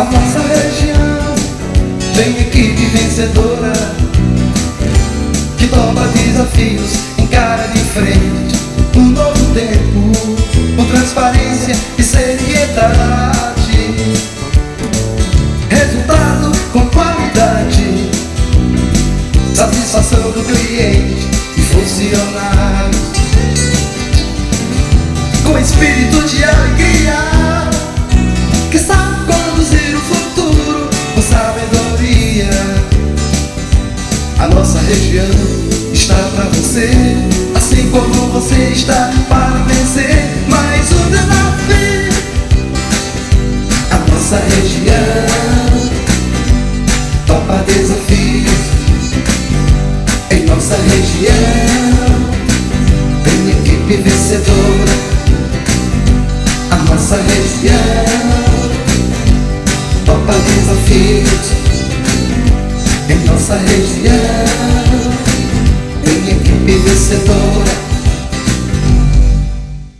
A nossa região tem equipe vencedora que topa desafios, encara de frente um novo tempo com transparência e seriedade. Resultado com qualidade, satisfação do cliente e funcionário. Com espírito de alegria A nossa região está para você, assim como você está para vencer mais um desafio. A nossa região topa desafios. Em nossa região tem equipe vencedora. A nossa região topa desafios nossa região.